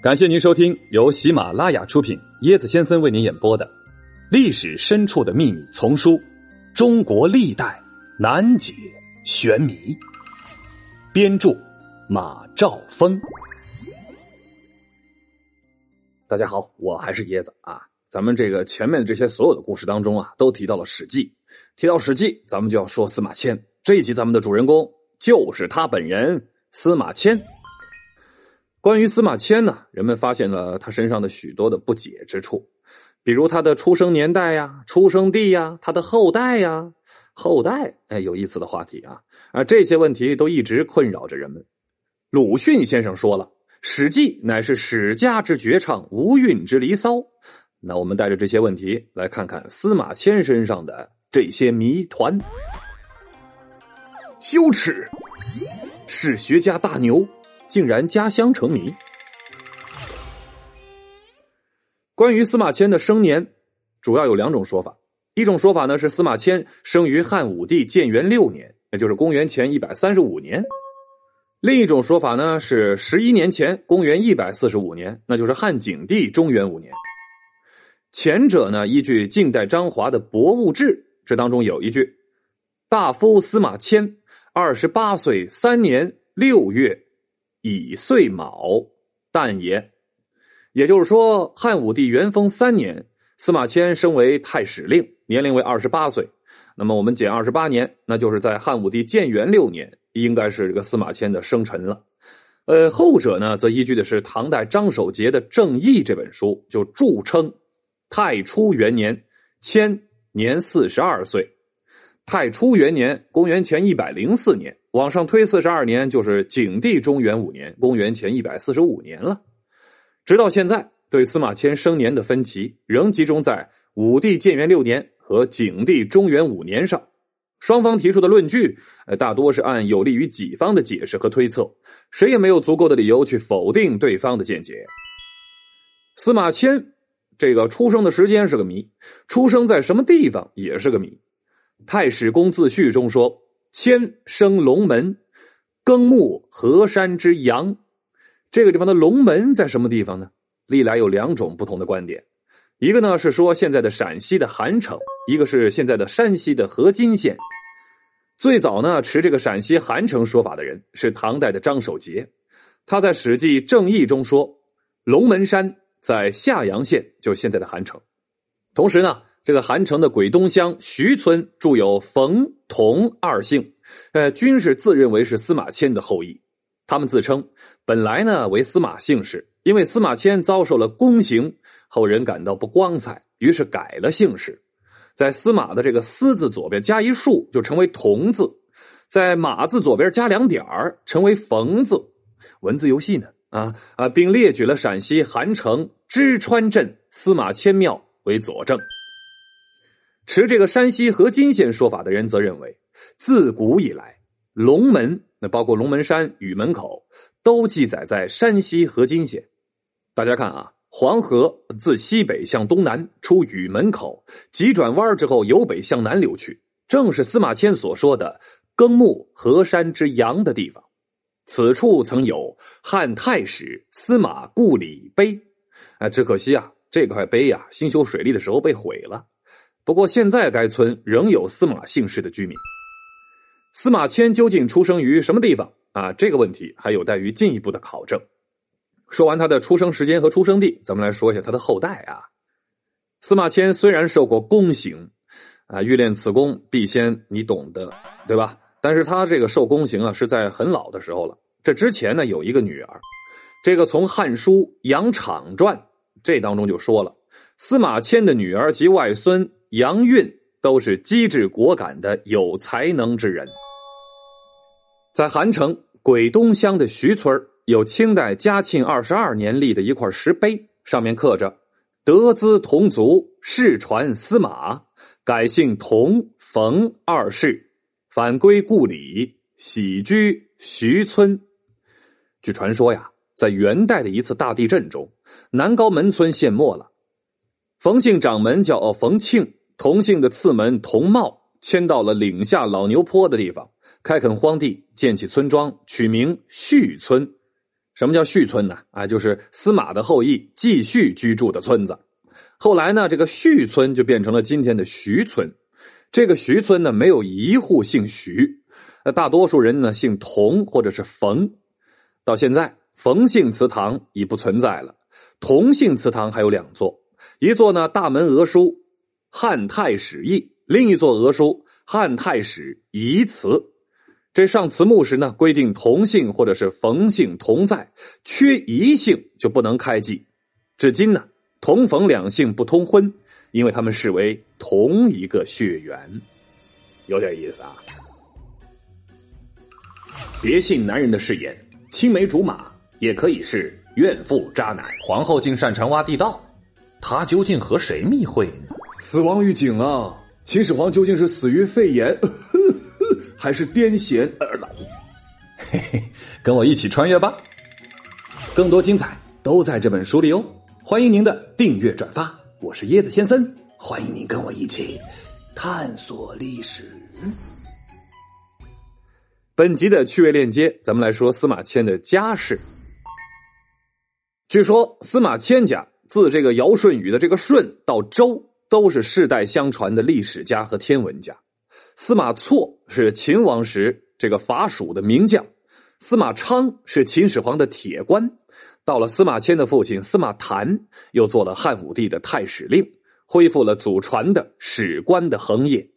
感谢您收听由喜马拉雅出品、椰子先生为您演播的《历史深处的秘密》丛书《中国历代难解玄谜》，编著马兆峰。大家好，我还是椰子啊。咱们这个前面这些所有的故事当中啊，都提到了《史记》，提到《史记》，咱们就要说司马迁。这一集咱们的主人公就是他本人，司马迁。关于司马迁呢，人们发现了他身上的许多的不解之处，比如他的出生年代呀、出生地呀、他的后代呀、后代，哎，有意思的话题啊！啊，这些问题都一直困扰着人们。鲁迅先生说了，《史记》乃是史家之绝唱，无韵之离骚。那我们带着这些问题来看看司马迁身上的这些谜团。羞耻，史学家大牛。竟然家乡成谜。关于司马迁的生年，主要有两种说法。一种说法呢是司马迁生于汉武帝建元六年，也就是公元前一百三十五年；另一种说法呢是十一年前，公元一百四十五年，那就是汉景帝中元五年。前者呢依据晋代张华的《博物志》，这当中有一句：“大夫司马迁二十八岁三年六月。”乙岁卯，旦也。也就是说，汉武帝元丰三年，司马迁升为太史令，年龄为二十八岁。那么我们减二十八年，那就是在汉武帝建元六年，应该是这个司马迁的生辰了。呃，后者呢，则依据的是唐代张守节的《正义》这本书，就著称太初元年，迁年四十二岁。太初元年，公元前一百零四年。往上推四十二年，就是景帝中元五年，公元前一百四十五年了。直到现在，对司马迁生年的分歧仍集中在武帝建元六年和景帝中元五年上。双方提出的论据，呃，大多是按有利于己方的解释和推测，谁也没有足够的理由去否定对方的见解。司马迁这个出生的时间是个谜，出生在什么地方也是个谜。《太史公自序》中说。迁生龙门，耕牧河山之阳。这个地方的龙门在什么地方呢？历来有两种不同的观点，一个呢是说现在的陕西的韩城，一个是现在的山西的河津县。最早呢持这个陕西韩城说法的人是唐代的张守节，他在《史记正义》中说，龙门山在夏阳县，就是现在的韩城。同时呢。这个韩城的鬼东乡徐村住有冯、童二姓，呃，均是自认为是司马迁的后裔。他们自称本来呢为司马姓氏，因为司马迁遭受了宫刑，后人感到不光彩，于是改了姓氏，在司马的这个“司”字左边加一竖，就成为“童”字；在马字左边加两点儿，成为“冯”字。文字游戏呢，啊啊，并列举了陕西韩城芝川镇司马迁庙为佐证。持这个山西河津县说法的人则认为，自古以来，龙门那包括龙门山、雨门口，都记载在山西河津县。大家看啊，黄河自西北向东南出雨门口，急转弯之后由北向南流去，正是司马迁所说的耕牧河山之阳的地方。此处曾有汉太史司马故里碑，啊，只可惜啊，这块碑呀，兴修水利的时候被毁了。不过，现在该村仍有司马姓氏的居民。司马迁究竟出生于什么地方啊？这个问题还有待于进一步的考证。说完他的出生时间和出生地，咱们来说一下他的后代啊。司马迁虽然受过宫刑啊，欲练此功，必先你懂得，对吧？但是他这个受宫刑啊，是在很老的时候了。这之前呢，有一个女儿，这个从《汉书·杨敞传》这当中就说了，司马迁的女儿及外孙。杨运都是机智果敢的有才能之人。在韩城鬼东乡的徐村有清代嘉庆二十二年立的一块石碑，上面刻着“德资同族，世传司马，改姓同冯二世，返归故里，喜居徐村。”据传说呀，在元代的一次大地震中，南高门村陷没了，冯姓掌门叫冯庆。同姓的次门同茂迁到了岭下老牛坡的地方，开垦荒地，建起村庄，取名续村。什么叫续村呢？啊，就是司马的后裔继续居住的村子。后来呢，这个续村就变成了今天的徐村。这个徐村呢，没有一户姓徐，那大多数人呢姓童或者是冯。到现在，冯姓祠堂已不存在了，童姓祠堂还有两座，一座呢大门额书“汉太史义”，另一座额书“汉太史遗祠”。这上祠墓时呢，规定同姓或者是冯姓同在，缺一姓就不能开祭。至今呢，同冯两姓不通婚，因为他们视为同一个血缘，有点意思啊。别信男人的誓言，青梅竹马也可以是怨妇渣男。皇后竟擅长挖地道，她究竟和谁密会呢？死亡预警啊！秦始皇究竟是死于肺炎？还是癫痫而老，嘿嘿，跟我一起穿越吧！更多精彩都在这本书里哦！欢迎您的订阅转发，我是椰子先生，欢迎您跟我一起探索历史。本集的趣味链接，咱们来说司马迁的家世。据说司马迁家自这个尧舜禹的这个舜到周，都是世代相传的历史家和天文家。司马错是秦王时这个伐蜀的名将，司马昌是秦始皇的铁官，到了司马迁的父亲司马谈，又做了汉武帝的太史令，恢复了祖传的史官的行业。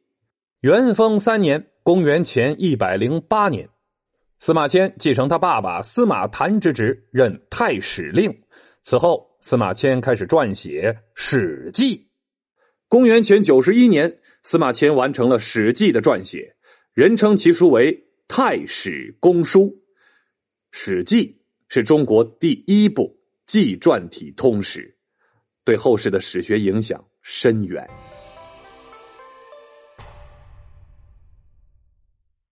元丰三年（公元前一百零八年），司马迁继承他爸爸司马谈之职，任太史令。此后，司马迁开始撰写《史记》。公元前九十一年。司马迁完成了《史记》的撰写，人称其书为《太史公书》。《史记》是中国第一部纪传体通史，对后世的史学影响深远。